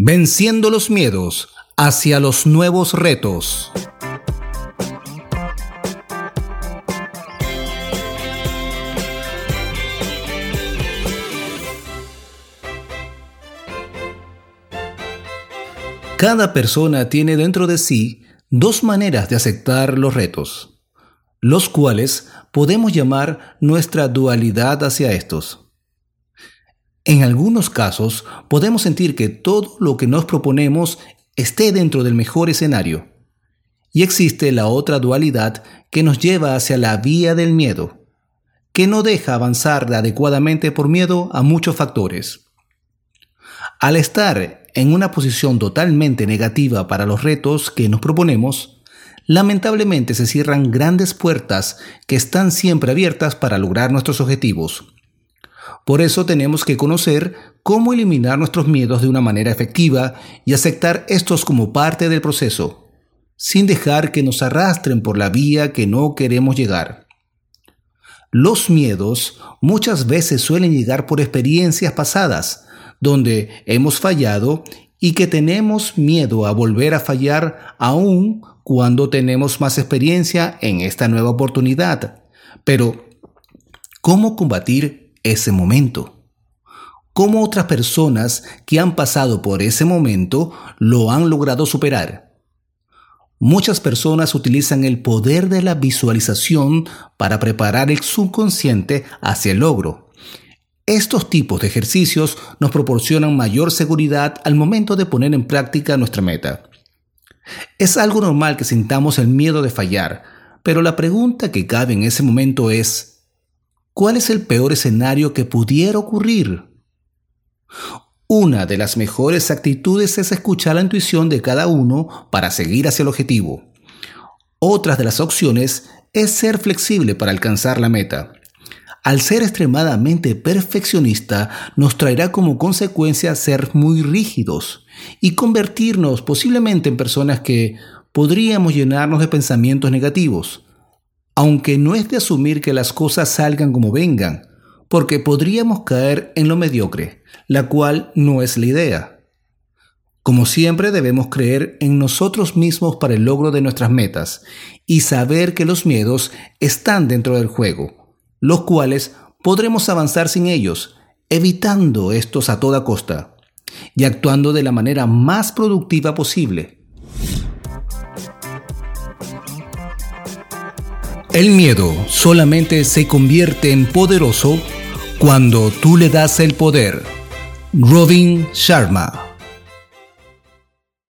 Venciendo los miedos hacia los nuevos retos. Cada persona tiene dentro de sí dos maneras de aceptar los retos, los cuales podemos llamar nuestra dualidad hacia estos. En algunos casos podemos sentir que todo lo que nos proponemos esté dentro del mejor escenario. Y existe la otra dualidad que nos lleva hacia la vía del miedo, que no deja avanzar adecuadamente por miedo a muchos factores. Al estar en una posición totalmente negativa para los retos que nos proponemos, lamentablemente se cierran grandes puertas que están siempre abiertas para lograr nuestros objetivos. Por eso tenemos que conocer cómo eliminar nuestros miedos de una manera efectiva y aceptar estos como parte del proceso, sin dejar que nos arrastren por la vía que no queremos llegar. Los miedos muchas veces suelen llegar por experiencias pasadas, donde hemos fallado y que tenemos miedo a volver a fallar aún cuando tenemos más experiencia en esta nueva oportunidad. Pero, ¿cómo combatir ese momento. Cómo otras personas que han pasado por ese momento lo han logrado superar. Muchas personas utilizan el poder de la visualización para preparar el subconsciente hacia el logro. Estos tipos de ejercicios nos proporcionan mayor seguridad al momento de poner en práctica nuestra meta. Es algo normal que sintamos el miedo de fallar, pero la pregunta que cabe en ese momento es, ¿Cuál es el peor escenario que pudiera ocurrir? Una de las mejores actitudes es escuchar la intuición de cada uno para seguir hacia el objetivo. Otra de las opciones es ser flexible para alcanzar la meta. Al ser extremadamente perfeccionista nos traerá como consecuencia ser muy rígidos y convertirnos posiblemente en personas que podríamos llenarnos de pensamientos negativos, aunque no es de asumir que las cosas salgan como vengan, porque podríamos caer en lo mediocre, la cual no es la idea. Como siempre debemos creer en nosotros mismos para el logro de nuestras metas y saber que los miedos están dentro del juego, los cuales podremos avanzar sin ellos, evitando estos a toda costa y actuando de la manera más productiva posible. El miedo solamente se convierte en poderoso cuando tú le das el poder. Robin Sharma